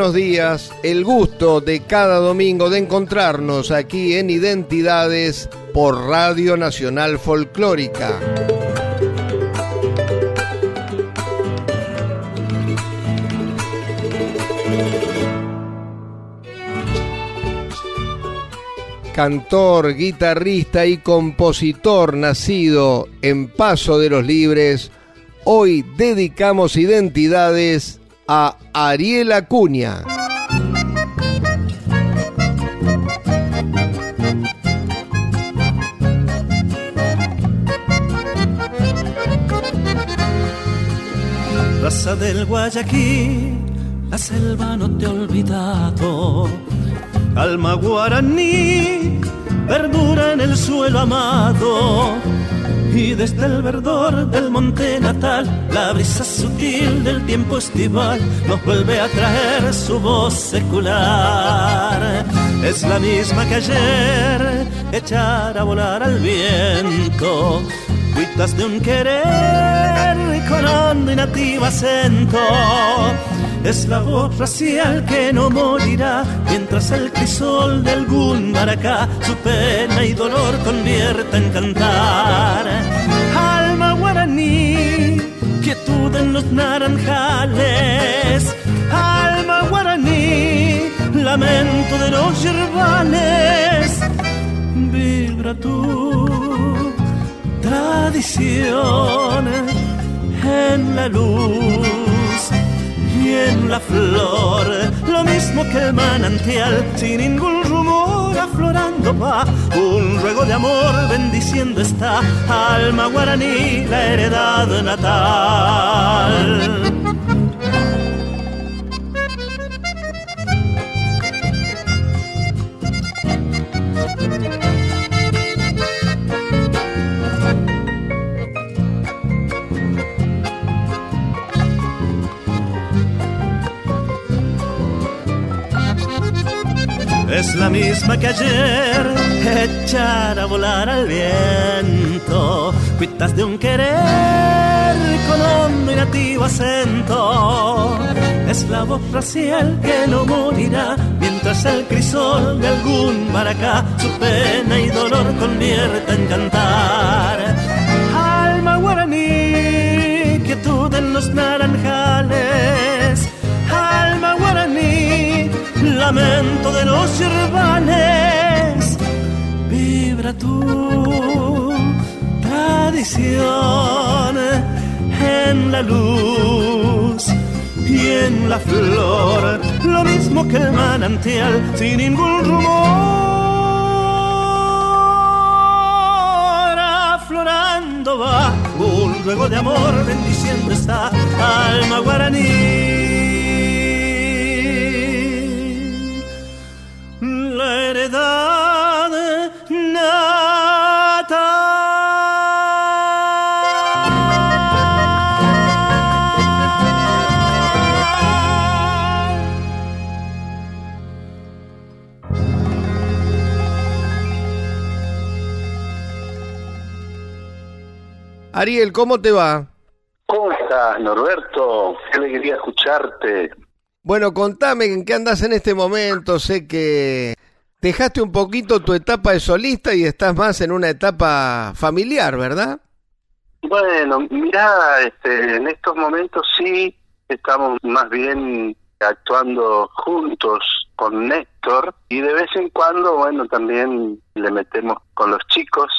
Buenos días. El gusto de cada domingo de encontrarnos aquí en Identidades por Radio Nacional Folclórica. Cantor, guitarrista y compositor nacido en Paso de los Libres, hoy dedicamos identidades a Ariel Acuña. Raza del Guayaquil, la selva no te ha olvidado. Alma guaraní, verdura en el suelo amado y desde el verdor del monte natal, la brisa sutil del tiempo estival nos vuelve a traer su voz secular. Es la misma que ayer, echar a volar al viento, cuitas de un querer con hondo y nativo acento es la voz racial que no morirá mientras el crisol de algún maracá su pena y dolor convierta en cantar. Alma guaraní, quietud en los naranjales. Alma guaraní, lamento de los yerbales. Vibra tu tradición en la luz en la flor, lo mismo que el manantial, sin ningún rumor aflorando va, un ruego de amor bendiciendo esta alma guaraní, la heredad natal. Es la misma que ayer, echar a volar al viento, cuitas de un querer con hondo y nativo acento. Es la voz racial que no morirá mientras el crisol de algún maracá su pena y dolor convierta en cantar. Alma guaraní, quietud en los naranjales. Lamento de los yerbanes, vibra tu tradición en la luz y en la flor, lo mismo que el manantial, sin ningún rumor, aflorando va un ruego de amor bendiciendo esta alma guaraní. Ariel, ¿cómo te va? ¿Cómo estás, Norberto? Qué alegría escucharte. Bueno, contame en qué andas en este momento. Sé que dejaste un poquito tu etapa de solista y estás más en una etapa familiar, ¿verdad? Bueno, mira, este, en estos momentos sí estamos más bien actuando juntos con Néstor y de vez en cuando, bueno, también le metemos con los chicos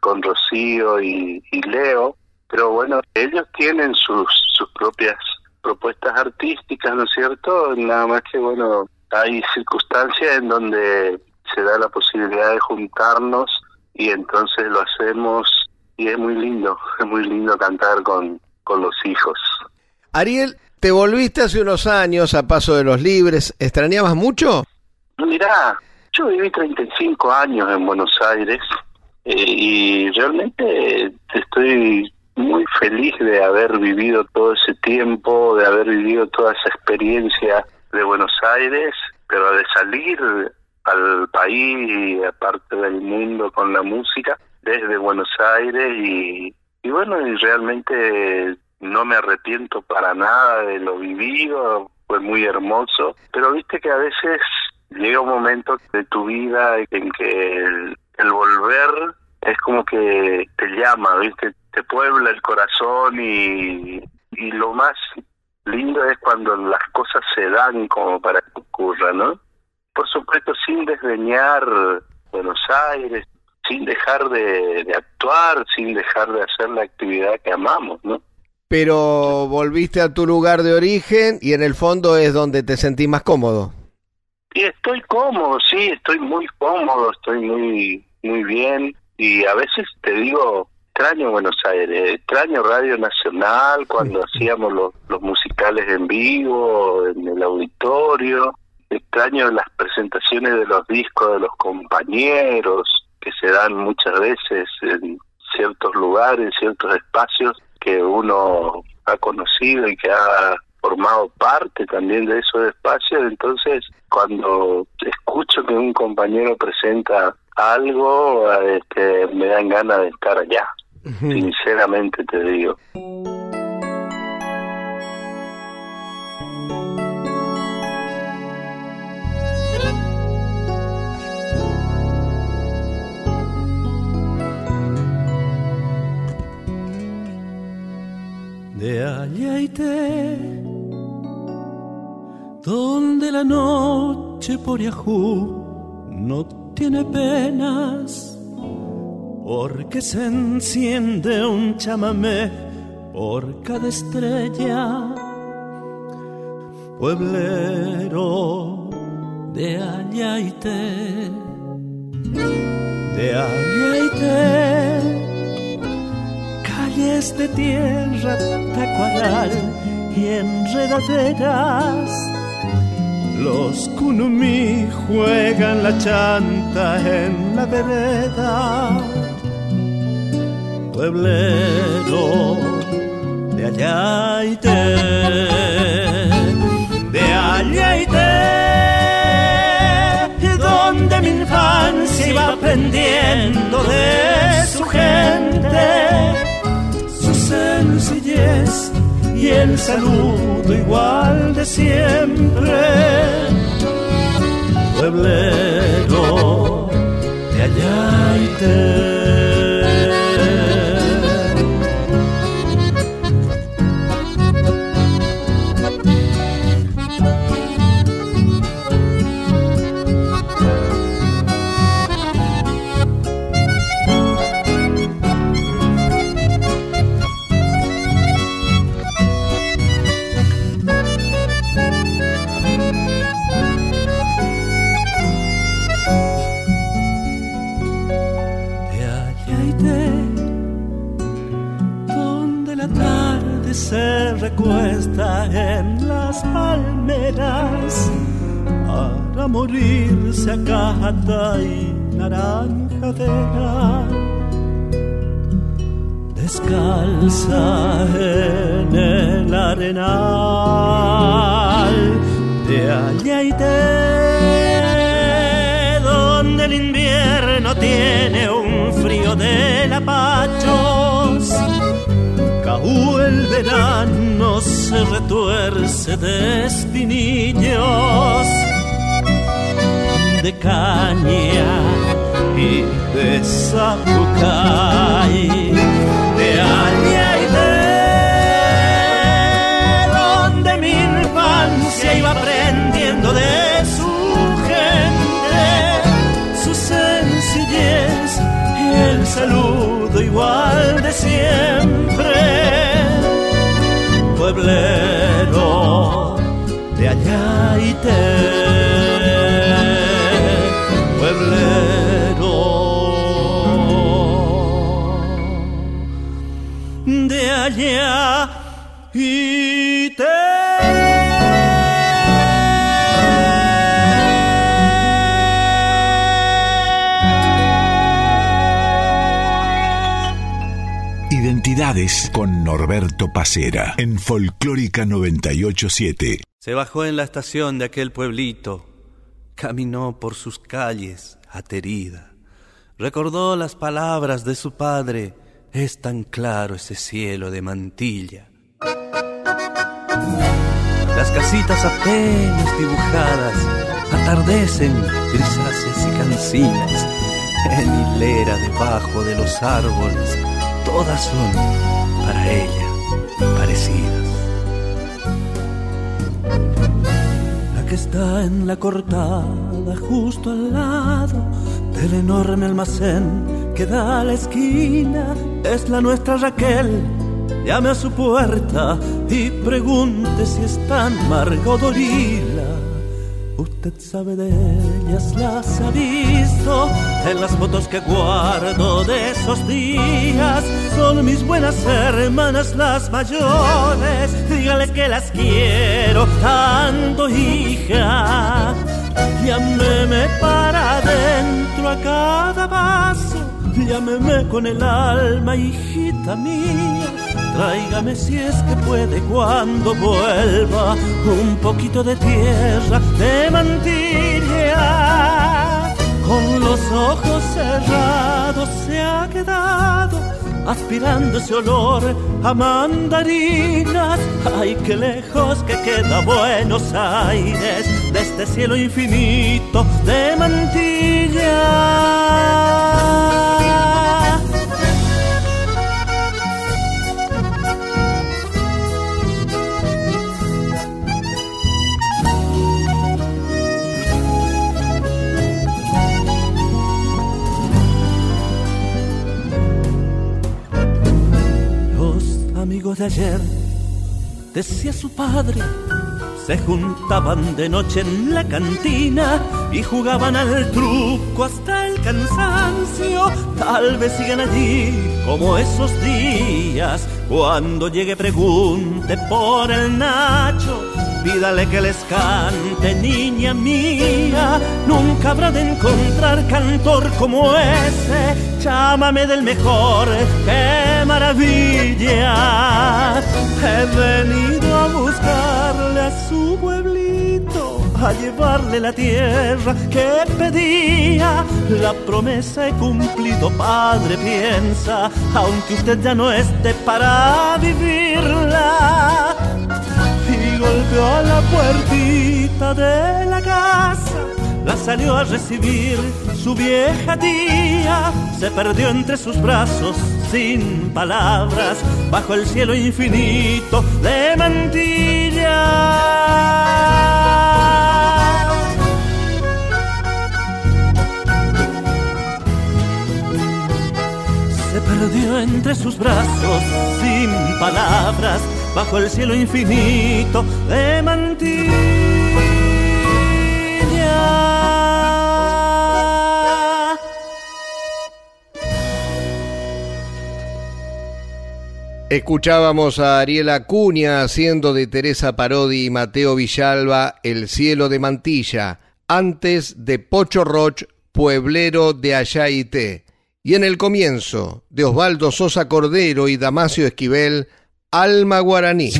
con Rocío y, Leo, pero bueno, ellos tienen sus, sus propias propuestas artísticas, ¿no es cierto? Nada más que, bueno, hay circunstancias en donde se da la posibilidad de juntarnos y entonces lo hacemos y es muy lindo, es muy lindo cantar con, con los hijos. Ariel, te volviste hace unos años a Paso de los Libres, ¿extrañabas mucho? Mirá, yo viví 35 años en Buenos Aires eh, y realmente estoy muy feliz de haber vivido todo ese tiempo, de haber vivido toda esa experiencia de Buenos Aires, pero de salir al país y aparte del mundo con la música desde Buenos Aires y, y bueno, y realmente no me arrepiento para nada de lo vivido, fue muy hermoso, pero viste que a veces llega un momento de tu vida en que el, volver es como que te llama, viste, te puebla el corazón y, y lo más lindo es cuando las cosas se dan como para que ocurra, ¿no? Por supuesto, sin desdeñar Buenos Aires, sin dejar de, de actuar, sin dejar de hacer la actividad que amamos, ¿no? Pero volviste a tu lugar de origen y en el fondo es donde te sentís más cómodo. Y estoy cómodo, sí, estoy muy cómodo, estoy muy muy bien y a veces te digo, extraño Buenos Aires, extraño Radio Nacional cuando hacíamos los, los musicales en vivo, en el auditorio, extraño las presentaciones de los discos de los compañeros que se dan muchas veces en ciertos lugares, ciertos espacios que uno ha conocido y que ha formado parte también de esos espacios, entonces cuando escucho que un compañero presenta algo, este, me dan ganas de estar allá, sinceramente te digo. De allá y donde la noche por Yahoo no tiene penas, porque se enciende un chamamé por cada estrella. Pueblero de Ayaite, de Ayaite, calles de tierra tacuaral y enredaderas los kunumi juegan la chanta en la vereda. Pueblero de allá y te, de allá y te, donde mi infancia iba aprendiendo de su gente, su sencillez y el saludo igual de siempre. Pueblero de allá y te a cata y naranjadera. Descalza en el arenal de de donde el invierno tiene un frío de lapachos el verano se retuerce de espinillos, de caña y de zapucay, de aña y de donde mi infancia iba aprendiendo de su gente, su sencillez y el saludo igual de siempre. Pueblero de allá y te, allá y te Identidades con Norberto Pacera en Folclórica 987. Se bajó en la estación de aquel pueblito, caminó por sus calles aterida, recordó las palabras de su padre, es tan claro ese cielo de mantilla. Las casitas apenas dibujadas atardecen grisáceas y cansinas en hilera debajo de los árboles todas son para ella parecidas. La que está en la cortada justo al lado del enorme almacén que da a la esquina es la nuestra Raquel. Llame a su puerta y pregunte si está Margot Dorila Usted sabe de ellas, las ha visto en las fotos que guardo de esos días. Son mis buenas hermanas las mayores. Dígale que las quiero tanto, hija. Llámeme para adentro a cada paso. Llámeme con el alma, hijita mía Tráigame si es que puede cuando vuelva un poquito de tierra de mantilla. Con los ojos cerrados se ha quedado aspirando ese olor a mandarinas. Ay, qué lejos que queda Buenos Aires de este cielo infinito de mantilla. De ayer, decía su padre, se juntaban de noche en la cantina y jugaban al truco hasta el cansancio. Tal vez sigan allí como esos días. Cuando llegue pregunte por el Nacho Pídale que les cante, niña mía. Nunca habrá de encontrar cantor como ese. Llámame del mejor, qué maravilla. He venido a buscarle a su pueblito, a llevarle la tierra que pedía. La promesa he cumplido, padre, piensa, aunque usted ya no esté para vivirla golpeó a la puertita de la casa, la salió a recibir su vieja tía, se perdió entre sus brazos sin palabras, bajo el cielo infinito de mantilla. Se perdió entre sus brazos sin palabras bajo el cielo infinito de mantilla. Escuchábamos a Ariela Acuña haciendo de Teresa Parodi y Mateo Villalba El cielo de Mantilla, antes de Pocho Roch, pueblero de Ayaité, y en el comienzo de Osvaldo Sosa Cordero y Damasio Esquivel, Alma Guaraní.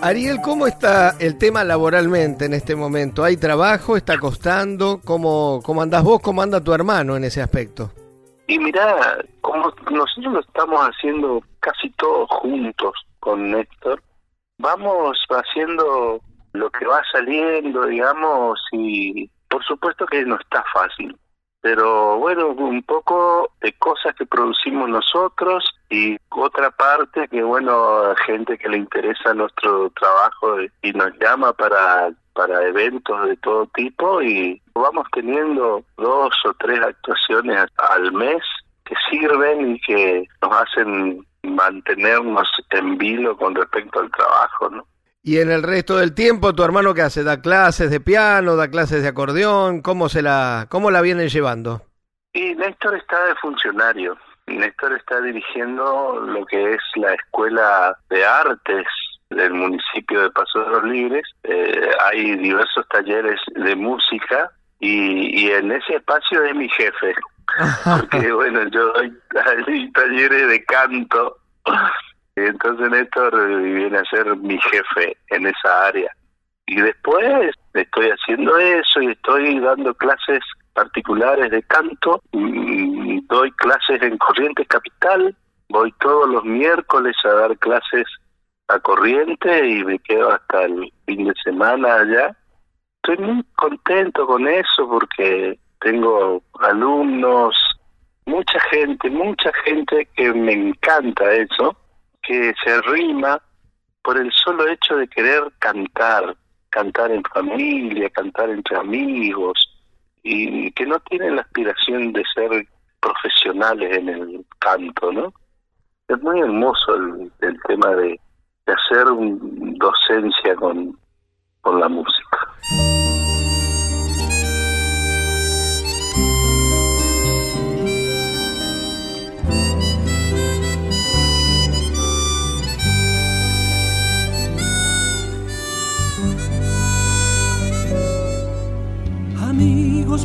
Ariel, ¿cómo está el tema laboralmente en este momento? ¿Hay trabajo? ¿Está costando? ¿Cómo, cómo andás vos? ¿Cómo anda tu hermano en ese aspecto? Y mira, como nosotros lo estamos haciendo casi todos juntos con Néstor, vamos haciendo lo que va saliendo, digamos, y por supuesto que no está fácil. Pero bueno, un poco de cosas que producimos nosotros y otra parte que bueno, gente que le interesa nuestro trabajo y nos llama para para eventos de todo tipo y vamos teniendo dos o tres actuaciones al mes que sirven y que nos hacen mantenernos en vilo con respecto al trabajo, ¿no? Y en el resto del tiempo, ¿tu hermano qué hace? ¿Da clases de piano, da clases de acordeón? ¿Cómo, se la, cómo la vienen llevando? Y Néstor está de funcionario. Néstor está dirigiendo lo que es la Escuela de Artes del municipio de Paso de los Libres. Eh, hay diversos talleres de música y, y en ese espacio es mi jefe. Porque bueno, yo doy talleres de canto entonces Néstor viene a ser mi jefe en esa área. Y después estoy haciendo eso y estoy dando clases particulares de canto, mm, doy clases en Corrientes Capital, voy todos los miércoles a dar clases a Corriente y me quedo hasta el fin de semana allá. Estoy muy contento con eso porque tengo alumnos, mucha gente, mucha gente que me encanta eso que se rima por el solo hecho de querer cantar, cantar en familia, cantar entre amigos, y que no tienen la aspiración de ser profesionales en el canto, ¿no? Es muy hermoso el, tema de, de hacer docencia con, con la música.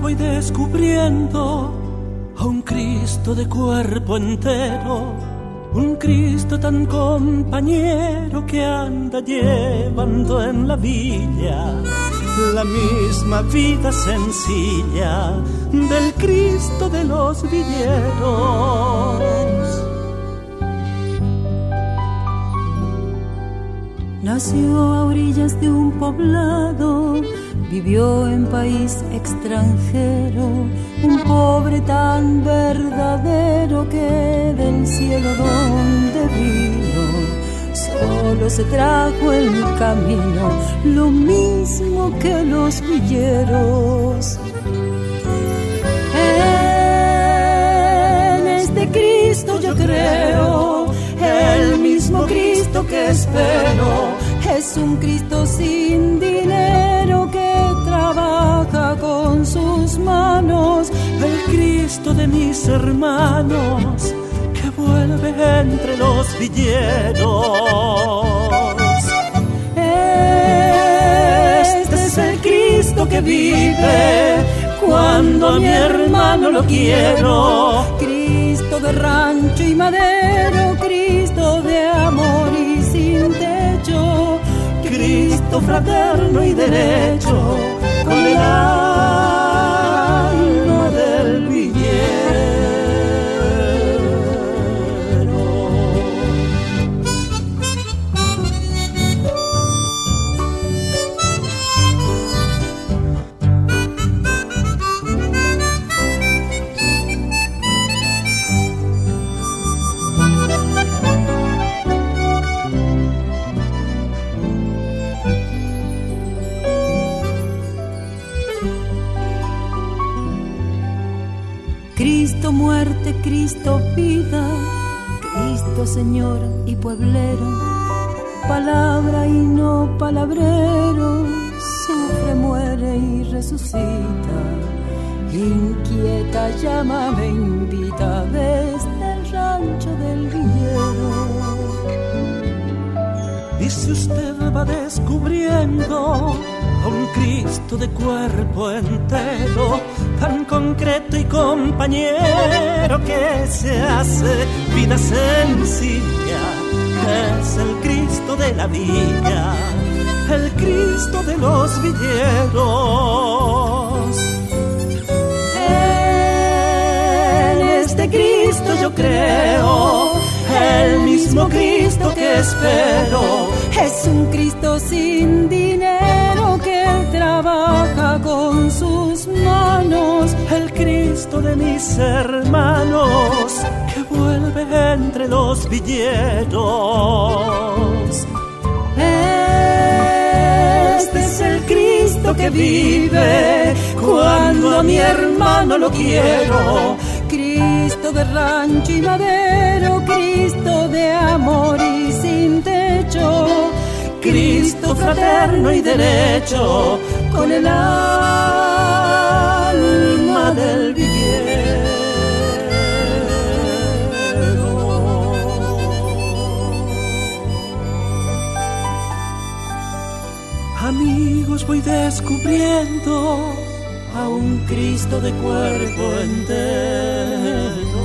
voy descubriendo a un Cristo de cuerpo entero, un Cristo tan compañero que anda llevando en la villa la misma vida sencilla del Cristo de los villeros. Nació a orillas de un poblado vivió en país extranjero, un pobre tan verdadero que del cielo donde vino, solo se trajo el camino, lo mismo que los villeros. En este Cristo yo creo, el mismo Cristo que espero, es un Cristo sin dinero con sus manos, el Cristo de mis hermanos que vuelve entre los villeros. Este es el Cristo que vive cuando a mi hermano lo quiero. Cristo de rancho y madero, Cristo de amor y sin techo. Cristo fraterno y derecho con Cristo vida, Cristo Señor y pueblero, palabra y no palabrero, sufre, muere y resucita, inquieta llama me invita desde el rancho del villero. Y si usted va descubriendo a un Cristo de cuerpo entero, tan concreto y compañero que se hace vida sencilla. Es el Cristo de la villa, el Cristo de los villeros. En este Cristo yo creo, el mismo Cristo que espero. Es un Cristo sin dinero trabaja con sus manos, el Cristo de mis hermanos que vuelve entre los villeros. Este es el Cristo que vive cuando a mi hermano lo quiero. Cristo de rancho y madero, Cristo de amor y sin techo. Cristo fraterno y derecho, con el alma del. Amigos, voy descubriendo a un Cristo de cuerpo entero.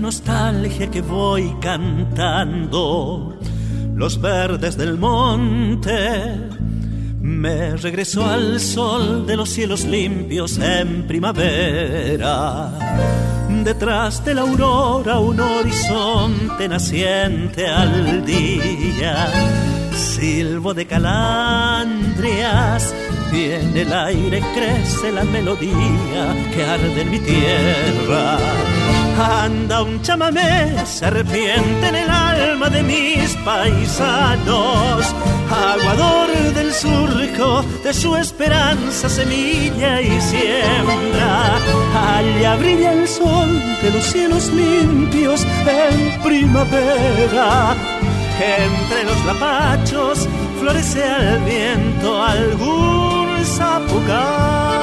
Nostalgia que voy cantando. Los verdes del monte me regresó al sol de los cielos limpios en primavera. Detrás de la aurora un horizonte naciente al día. Silbo de calandrias y el aire crece la melodía que arde en mi tierra. Anda un chamamé, serpiente en el alma de mis paisanos, aguador del surco de su esperanza, semilla y siembra. Allá brilla el sol de los cielos limpios en primavera. Entre los lapachos florece al viento algún Sapucaí.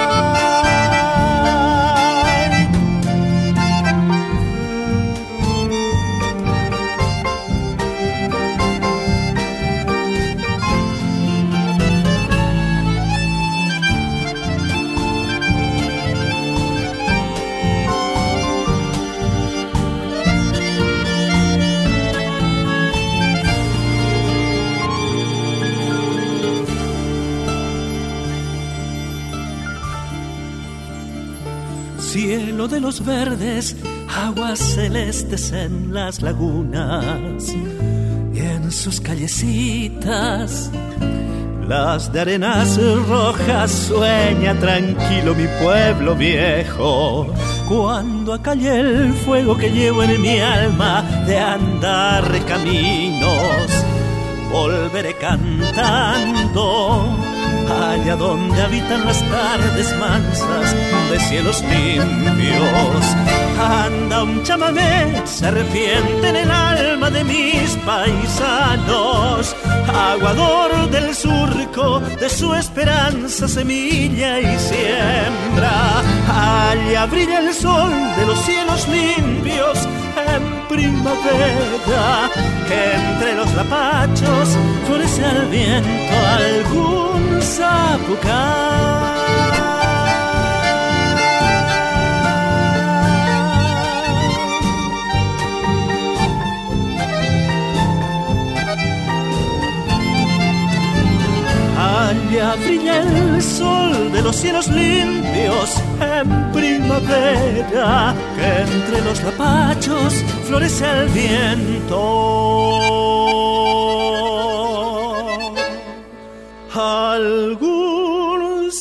De los verdes, aguas celestes en las lagunas y en sus callecitas. Las de arenas rojas sueña tranquilo mi pueblo viejo. Cuando acalle el fuego que llevo en mi alma de andar caminos, volveré cantando allá donde habitan las tardes mansas de cielos limpios. Anda un chamamé, serpiente en el alma de mis paisanos, aguador del surco de su esperanza, semilla y siembra. Allá brilla el sol de los cielos limpios en primavera, que entre los lapachos florece al viento algún sapucay. Allá brilla el sol de los cielos limpios en primavera, que entre los lapachos florece el viento. Algún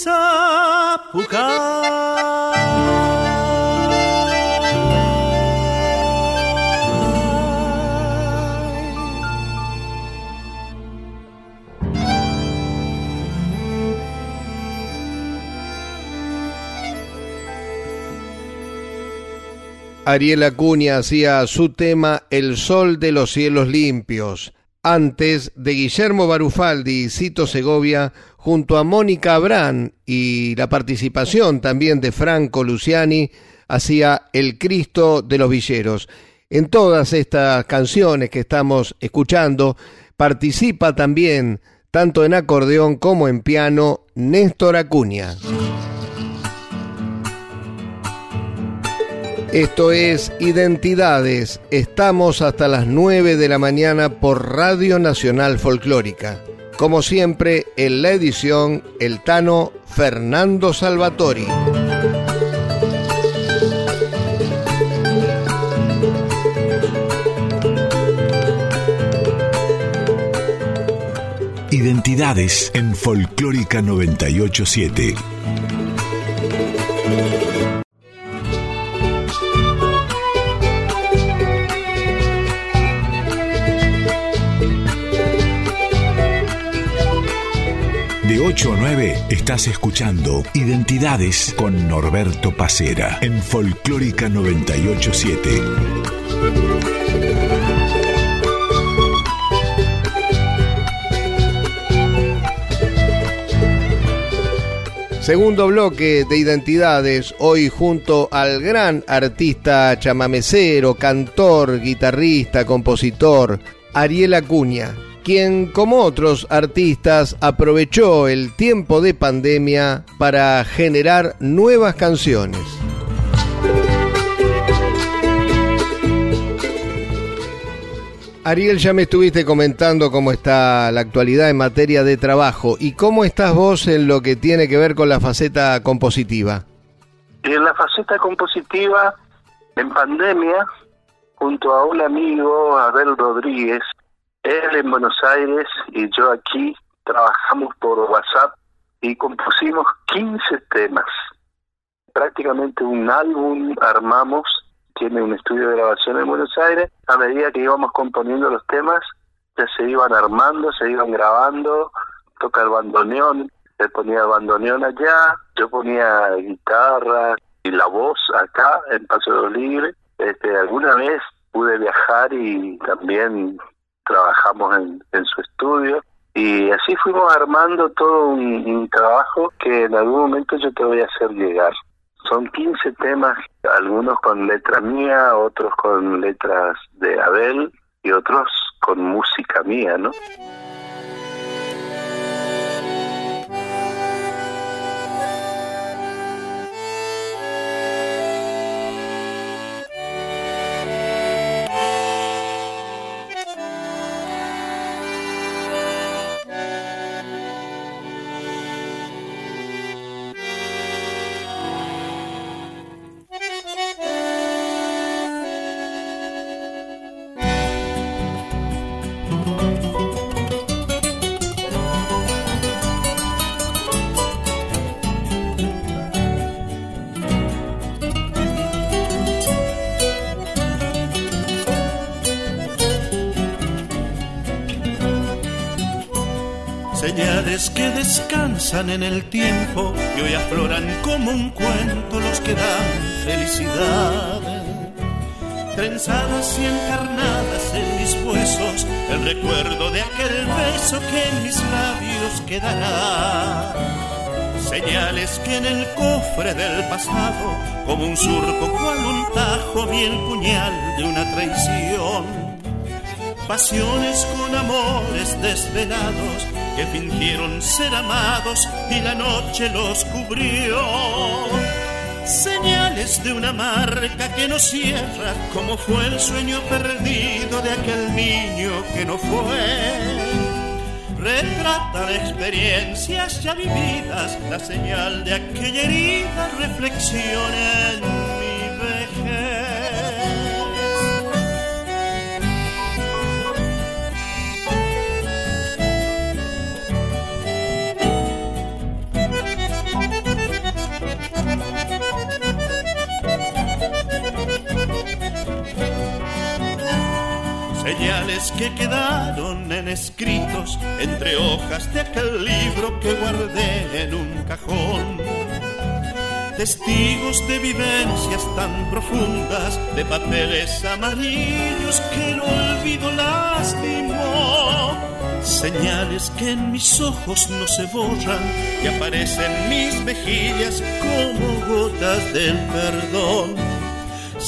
Ariel Acuña hacía su tema El Sol de los Cielos Limpios, antes de Guillermo Barufaldi y Cito Segovia, junto a Mónica Abrán y la participación también de Franco Luciani, hacía El Cristo de los Villeros. En todas estas canciones que estamos escuchando, participa también, tanto en acordeón como en piano, Néstor Acuña. Esto es Identidades. Estamos hasta las 9 de la mañana por Radio Nacional Folclórica. Como siempre, en la edición, el Tano Fernando Salvatori. Identidades en Folclórica 987. Estás escuchando Identidades con Norberto Pacera en Folclórica 987. Segundo bloque de identidades, hoy junto al gran artista chamamecero, cantor, guitarrista, compositor, Ariel Acuña, quien como otros artistas aprovechó el tiempo de pandemia para generar nuevas canciones. Ariel, ya me estuviste comentando cómo está la actualidad en materia de trabajo y cómo estás vos en lo que tiene que ver con la faceta compositiva. En la faceta compositiva, en pandemia, junto a un amigo, Abel Rodríguez, él en Buenos Aires y yo aquí, trabajamos por WhatsApp y compusimos 15 temas. Prácticamente un álbum armamos tiene un estudio de grabación en Buenos Aires, a medida que íbamos componiendo los temas, ya se iban armando, se iban grabando, toca el bandoneón, él ponía el bandoneón allá, yo ponía guitarra y la voz acá en Paseo Libre. Este, alguna vez pude viajar y también trabajamos en, en su estudio y así fuimos armando todo un, un trabajo que en algún momento yo te voy a hacer llegar. Son 15 temas, algunos con letra mía, otros con letras de Abel y otros con música mía, ¿no? En el tiempo y hoy afloran como un cuento los que dan felicidad. Trenzadas y encarnadas en mis huesos, el recuerdo de aquel beso que en mis labios quedará. Señales que en el cofre del pasado, como un surco, cual un tajo, vi el puñal de una traición. Pasiones con amores desvelados que fingieron ser amados y la noche los cubrió. Señales de una marca que no cierra, como fue el sueño perdido de aquel niño que no fue. Retratan experiencias ya vividas, la señal de aquella herida reflexión Señales que quedaron en escritos entre hojas de aquel libro que guardé en un cajón. Testigos de vivencias tan profundas, de papeles amarillos que el olvido lastimó. Señales que en mis ojos no se borran y aparecen en mis mejillas como gotas del perdón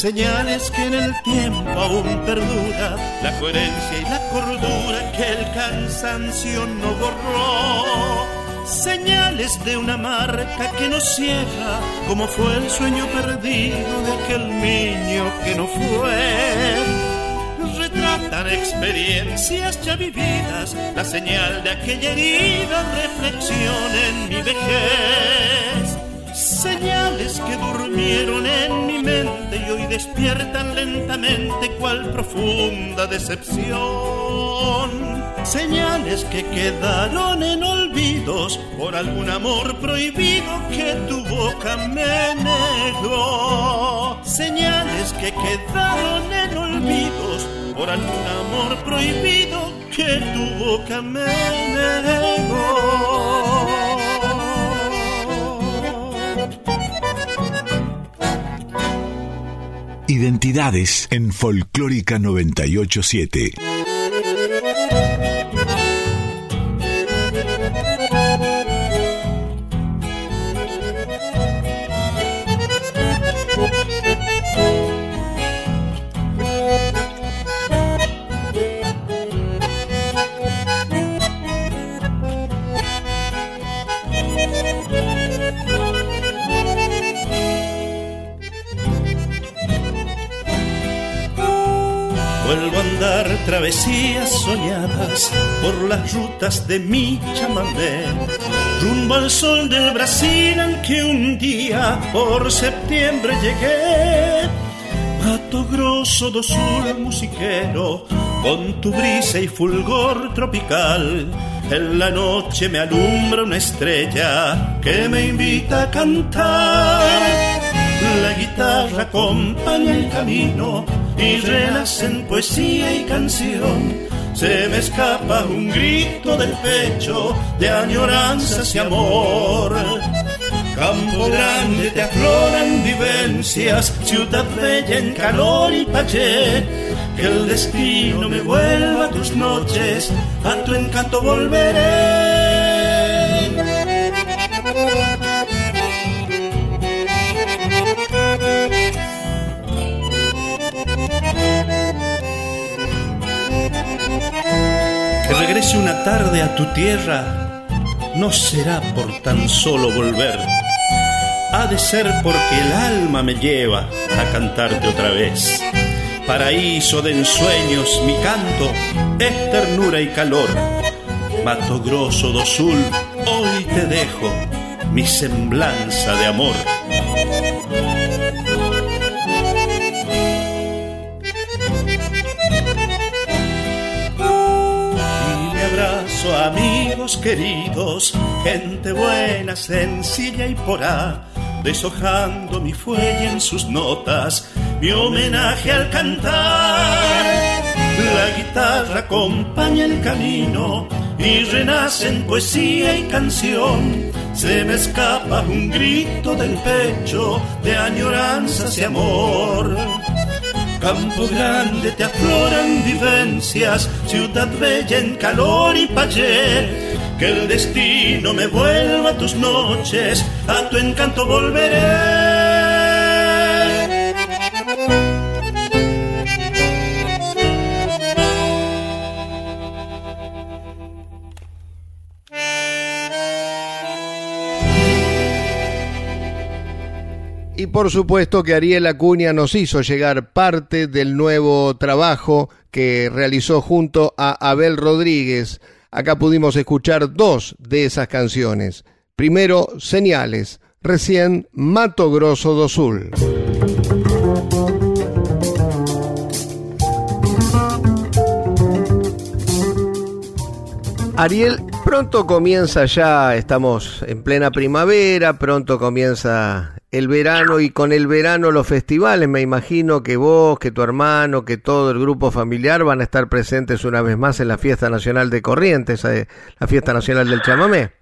señales que en el tiempo aún perdura la coherencia y la cordura que el cansancio no borró. señales de una marca que nos cierra, como fue el sueño perdido de aquel niño que no fue retratan experiencias ya vividas, la señal de aquella herida, reflexión en mi vejez. Señales que durmieron en mi mente y hoy despiertan lentamente cual profunda decepción. Señales que quedaron en olvidos por algún amor prohibido que tu boca me negó. Señales que quedaron en olvidos por algún amor prohibido que tu boca me negó. Identidades en Folclórica 987. Por las rutas de mi chamamé, rumbo al sol del Brasil al que un día por septiembre llegué. Pato grosso do sur musiquero, con tu brisa y fulgor tropical, en la noche me alumbra una estrella que me invita a cantar. La guitarra acompaña el camino y en poesía y canción. Se me escapa un grito del pecho de añoranzas y amor. Campo grande te afloran vivencias, ciudad bella en calor y payé. Que el destino me vuelva a tus noches, a tu encanto volveré. Una tarde a tu tierra, no será por tan solo volver. Ha de ser porque el alma me lleva a cantarte otra vez. Paraíso de ensueños, mi canto es ternura y calor. Mato grosso do sul, hoy te dejo mi semblanza de amor. Amigos queridos, gente buena, sencilla y porá, deshojando mi fuelle en sus notas, mi homenaje al cantar. La guitarra acompaña el camino y renace en poesía y canción. Se me escapa un grito del pecho de añoranzas y amor Campo grande te afloran vivencias, ciudad bella en calor y payé. Que el destino me vuelva a tus noches, a tu encanto volveré. Por supuesto que Ariel Acuña nos hizo llegar parte del nuevo trabajo que realizó junto a Abel Rodríguez. Acá pudimos escuchar dos de esas canciones. Primero, Señales, recién Mato Grosso do Sul. Ariel, pronto comienza ya, estamos en plena primavera, pronto comienza el verano y con el verano los festivales. Me imagino que vos, que tu hermano, que todo el grupo familiar van a estar presentes una vez más en la Fiesta Nacional de Corrientes, eh, la Fiesta Nacional del Chamamé.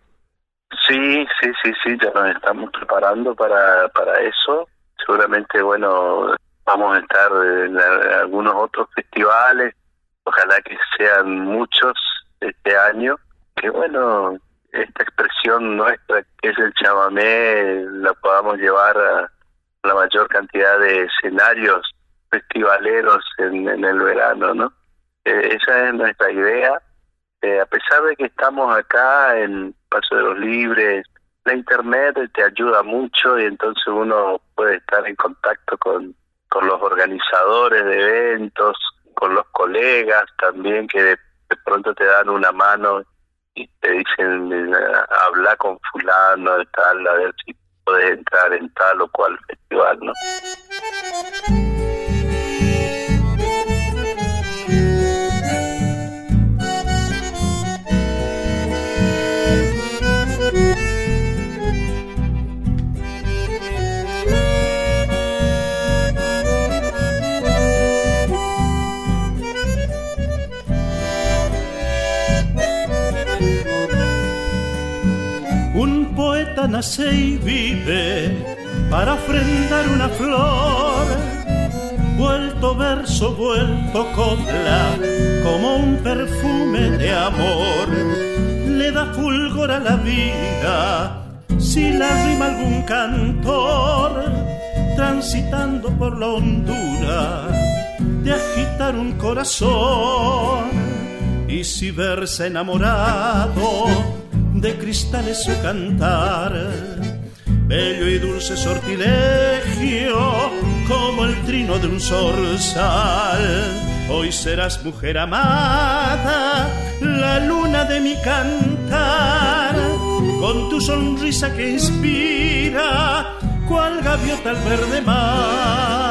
Sí, sí, sí, sí, ya nos estamos preparando para, para eso. Seguramente, bueno, vamos a estar en algunos otros festivales, ojalá que sean muchos este año, que bueno, esta expresión nuestra que es el chamamé la podamos llevar a la mayor cantidad de escenarios festivaleros en, el verano, ¿no? Eh, esa es nuestra idea. eh, a pesar de que estamos acá en Paso de los Libres, la internet te ayuda mucho y entonces uno puede estar en contacto con, con los organizadores de eventos, con los colegas también que de, pronto te dan una mano y te dicen habla con fulano de tal, a ver si puedes entrar en tal o cual festival, ¿no? Nace y vive para ofrendar una flor. Vuelto verso, vuelto copla, como un perfume de amor. Le da fulgor a la vida, si la rima algún cantor, transitando por la hondura de agitar un corazón. Y si verse enamorado, de cristales su cantar, bello y dulce sortilegio, como el trino de un zorzal. Hoy serás mujer amada, la luna de mi cantar, con tu sonrisa que inspira, cual gaviota al verde mar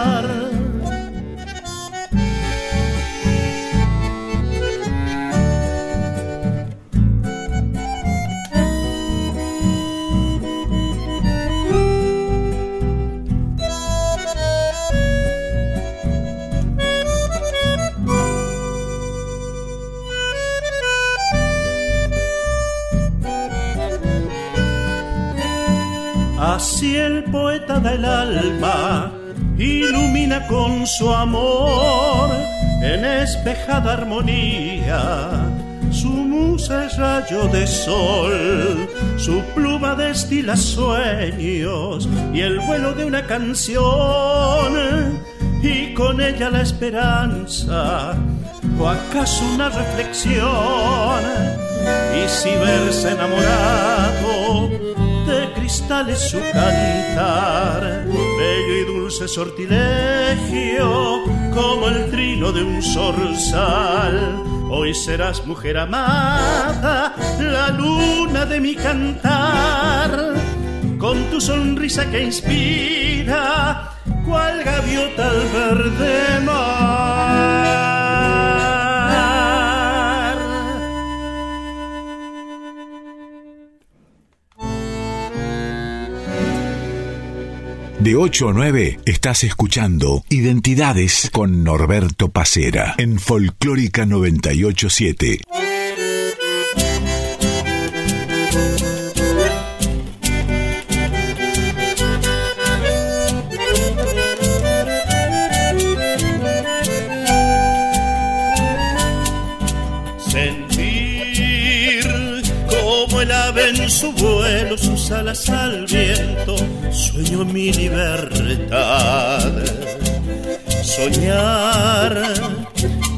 Así el poeta del alma ilumina con su amor en espejada armonía. Su musa es rayo de sol, su pluma destila sueños y el vuelo de una canción, y con ella la esperanza, o acaso una reflexión, y si verse enamorado cristales su cantar, bello y dulce sortilegio, como el trino de un zorzal. Hoy serás mujer amada, la luna de mi cantar, con tu sonrisa que inspira, cual gaviota al verde mar. De 8 a 9 estás escuchando Identidades con Norberto Pacera en Folclórica 987. Sentir como el ave en su vuelo, alas al viento sueño mi libertad. Soñar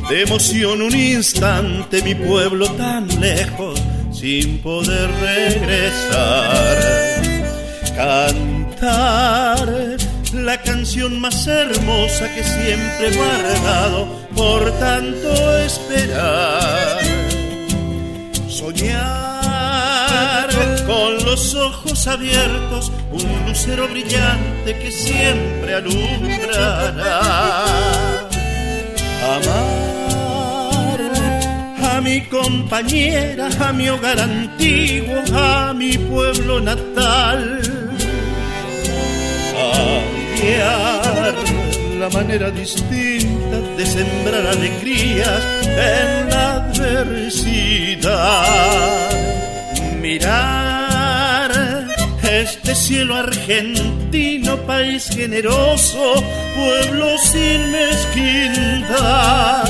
de emoción un instante mi pueblo tan lejos sin poder regresar. Cantar la canción más hermosa que siempre he guardado por tanto esperar. Abiertos, un lucero brillante que siempre alumbrará. Amar a mi compañera, a mi hogar antiguo, a mi pueblo natal. Cambiar la manera distinta de sembrar alegrías en la adversidad mirar este cielo argentino, país generoso, pueblo sin mezquindad.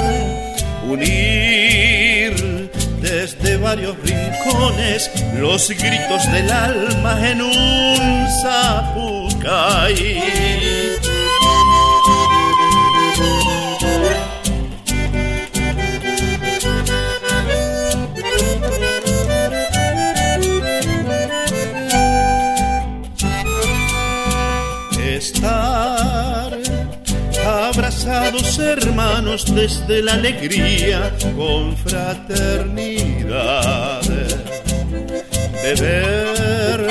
Unir desde varios rincones los gritos del alma en un zapucay hermanos desde la alegría con fraternidad. Beber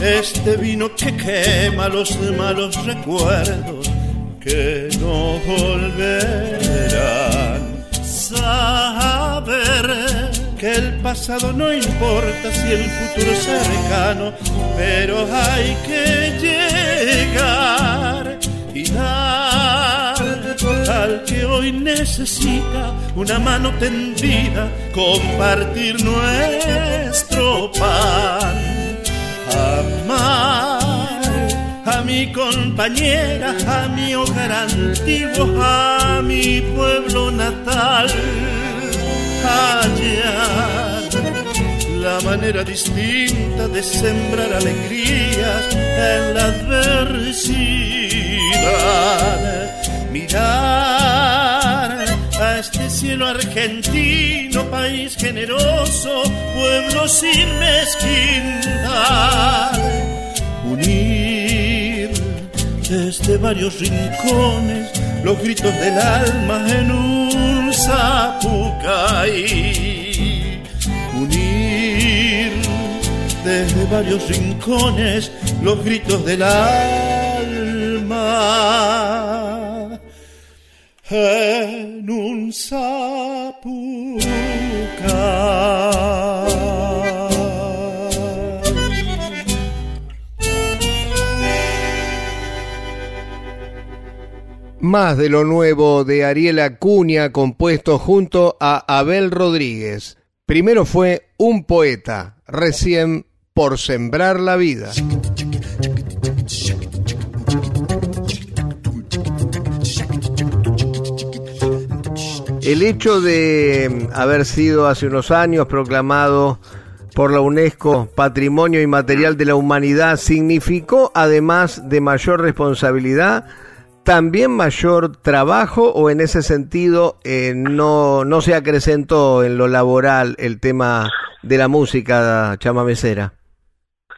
este vino que quema los malos recuerdos que no volverán. Saber que el pasado no importa si el futuro es cercano, pero hay que llegar hoy necesita una mano tendida, compartir nuestro pan, amar a mi compañera, a mi hogar antiguo, a mi pueblo natal hallar la manera distinta de sembrar alegrías en la adversidad. Mirar este cielo argentino, país generoso, pueblo sin mezquindad. Unir desde varios rincones los gritos del alma en un zapucay. Unir desde varios rincones los gritos del alma en un zapucay. Más de lo nuevo de Ariel Acuña compuesto junto a Abel Rodríguez. Primero fue Un poeta, recién por sembrar la vida. El hecho de haber sido hace unos años proclamado por la UNESCO Patrimonio Inmaterial de la Humanidad significó, además de mayor responsabilidad, también mayor trabajo o en ese sentido eh, no, no se acrecentó en lo laboral el tema de la música chamamecera?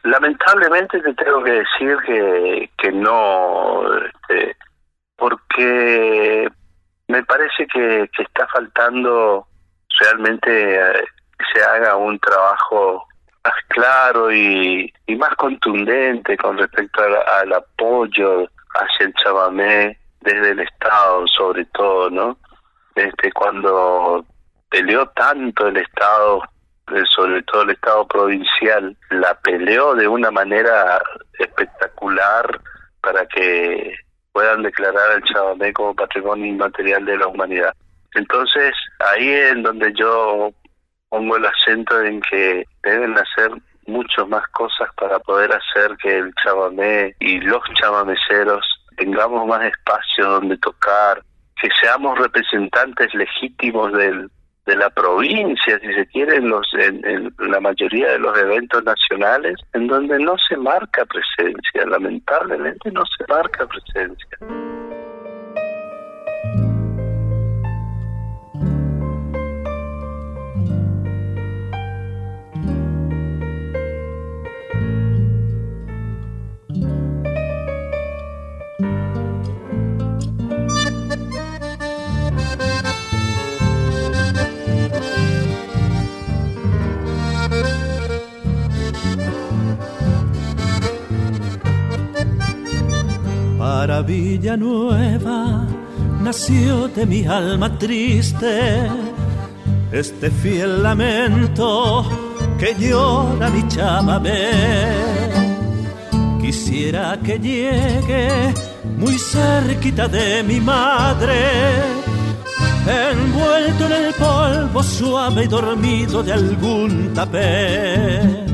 Lamentablemente te tengo que decir que, que no, este, porque me parece que, que está faltando realmente eh, que se haga un trabajo más claro y, y más contundente con respecto al apoyo hacia el chamamé desde el Estado, sobre todo, ¿no? Este, cuando peleó tanto el Estado, eh, sobre todo el Estado provincial, la peleó de una manera espectacular para que puedan declarar al chamamé como patrimonio inmaterial de la humanidad. Entonces, ahí es en donde yo pongo el acento en que deben hacer muchas más cosas para poder hacer que el chamamé y los chamameceros tengamos más espacio donde tocar, que seamos representantes legítimos del, de la provincia, si se quiere, en, los, en, la mayoría de los eventos nacionales, en donde no se marca presencia, lamentablemente no se marca presencia. Para Villanueva nació de mi alma triste este fiel lamento que llora mi chamamé. Quisiera que llegue muy cerquita de mi madre, envuelto en el polvo suave y dormido de algún tapé.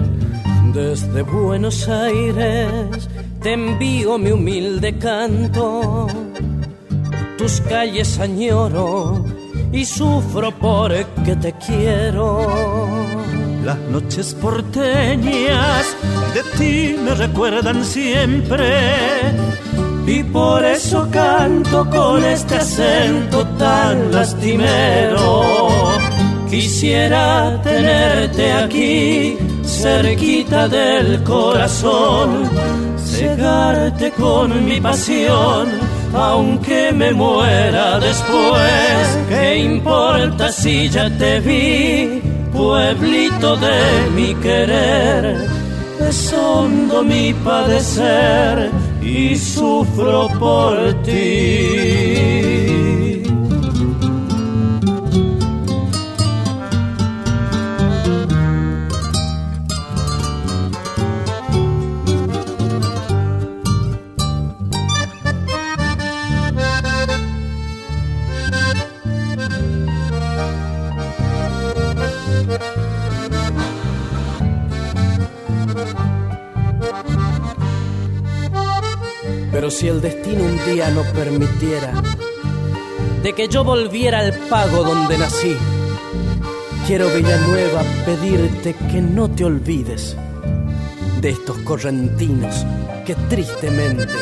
Desde Buenos Aires te envío mi humilde canto. Tus calles añoro y sufro porque te quiero. Las noches porteñas de ti me recuerdan siempre. Y por eso canto con este acento tan lastimero. Quisiera tenerte aquí, cerquita del corazón cegarte con mi pasión, aunque me muera después, ¿qué importa si ya te vi, pueblito de mi querer? Es hondo mi padecer y sufro por ti. Si el destino un día no permitiera de que yo volviera al pago donde nací, quiero Villanueva pedirte que no te olvides de estos correntinos que tristemente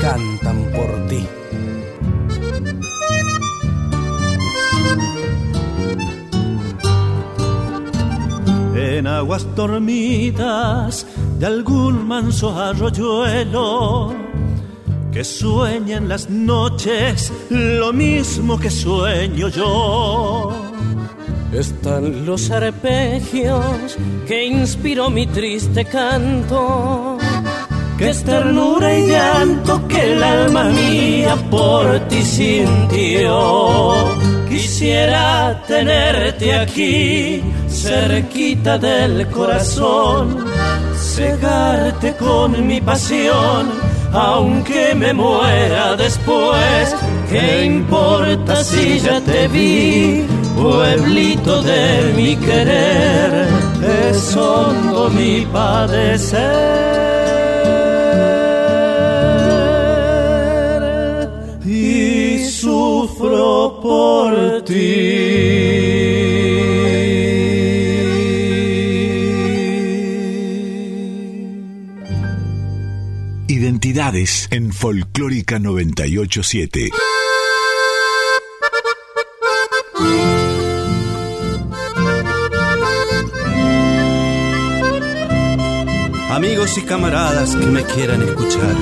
cantan por ti. En aguas dormidas de algún manso arroyuelo que sueñan las noches lo mismo que sueño yo. Están los arpegios que inspiró mi triste canto. Que es ternura y llanto que el alma mía por ti sintió. Quisiera tenerte aquí, cerquita del corazón, cegarte con mi pasión aunque me muera después, ¿qué importa si ya te vi? Pueblito de mi querer, es hondo mi padecer y sufro por ti. En Folclórica 987. Amigos y camaradas que me quieran escuchar,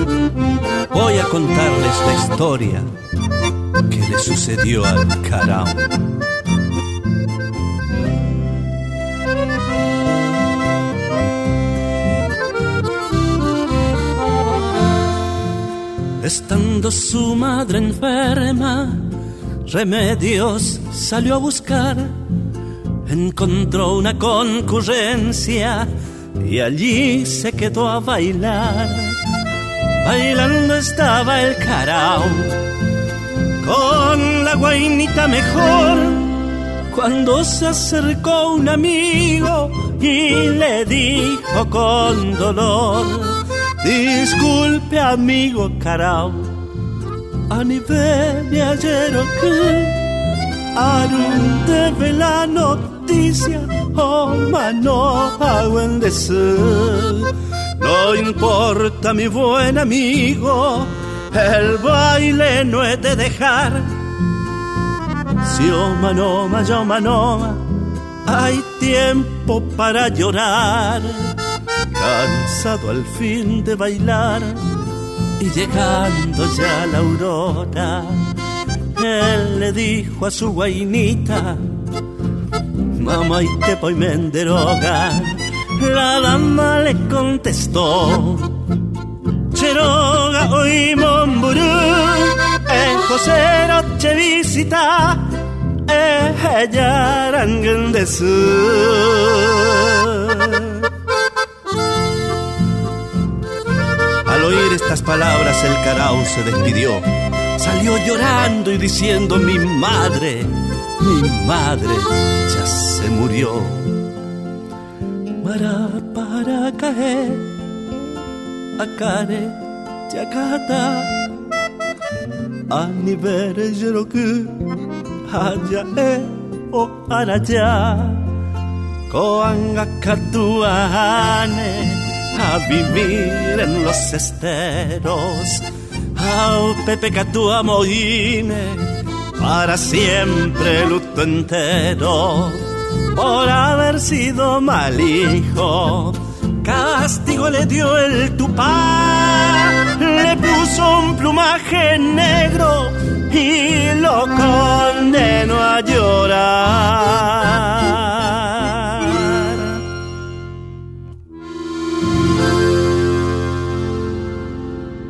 voy a contarles la historia que le sucedió al Carao. Estando su madre enferma, remedios salió a buscar. Encontró una concurrencia y allí se quedó a bailar. Bailando estaba el carao con la guainita mejor. Cuando se acercó un amigo y le dijo con dolor Disculpe amigo carao, a nivel de ayer que Arun debe la noticia, oh mano No importa mi buen amigo, el baile no he de dejar. Si oh manoma, yo manoma, hay tiempo para llorar cansado al fin de bailar y llegando ya la aurora, él le dijo a su guainita, mamá y te voy menderoga. La dama le contestó, Cheroga hoy momburú, en José noche visita, ella arangan de su. Oír estas palabras el carao se despidió. Salió llorando y diciendo, mi madre, mi madre ya se murió. Para para caer, acare, yakata, anivere yeroku, haya e o araya, koanga katuane a vivir en los esteros. Au Pepe Catua Moine, para siempre luto entero por haber sido mal hijo. Castigo le dio el tupá, le puso un plumaje negro y lo condenó a llorar.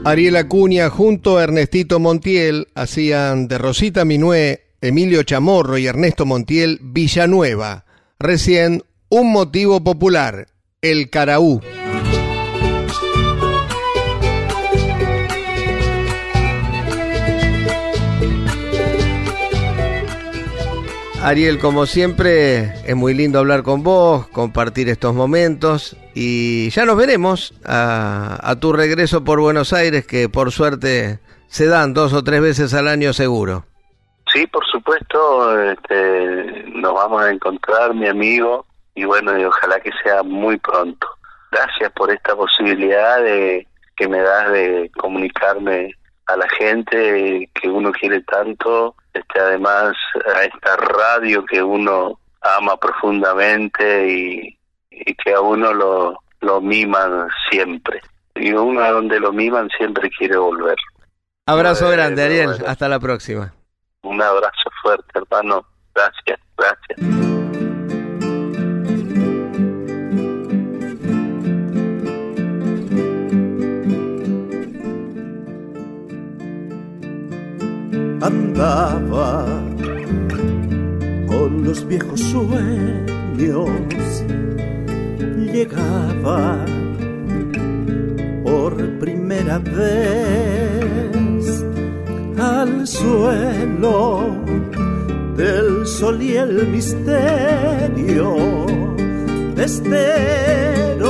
Ariel Acuña junto a Ernestito Montiel hacían de Rosita Minué, Emilio Chamorro y Ernesto Montiel Villanueva. Recién un motivo popular, el Caraú. Ariel, como siempre, es muy lindo hablar con vos, compartir estos momentos y ya nos veremos a, tu regreso por Buenos Aires, que por suerte se dan dos o tres veces al año seguro. Sí, por supuesto, este, nos vamos a encontrar, mi amigo, y bueno, y ojalá que sea muy pronto. Gracias por esta posibilidad de que me das de comunicarme a la gente que uno quiere tanto este, además a esta radio que uno ama profundamente y, que a uno lo, lo miman siempre. Y uno a donde lo miman siempre quiere volver. Abrazo grande, Ariel. Hasta la próxima. Un abrazo fuerte, hermano. Gracias, gracias. Andaba con los viejos sueños, llegaba por primera vez al suelo del sol y el misterio de esteros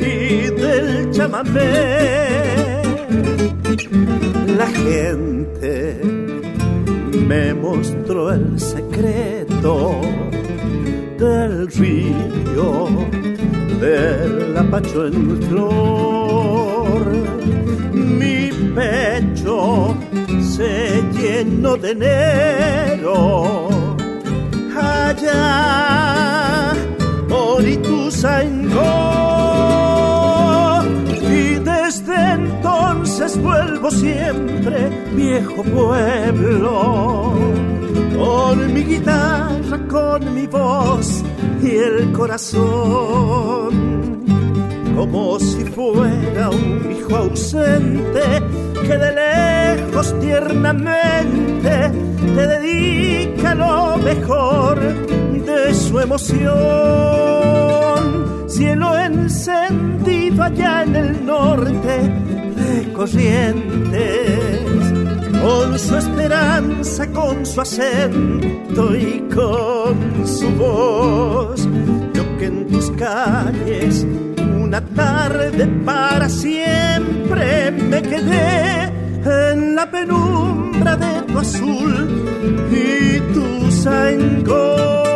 y del chamamé la gente me mostró el secreto del río del apacho en flor. Mi pecho se llenó de enero. Allá, Oritusa en vuelvo siempre, viejo pueblo, con mi guitarra, con mi voz y el corazón, como si fuera un hijo ausente que de lejos tiernamente te dedica lo mejor de su emoción. Cielo encendido allá en el norte, corrientes, con su esperanza, con su acento y con su voz. Yo que en tus calles una tarde para siempre me quedé en la penumbra de tu azul y tu sangor.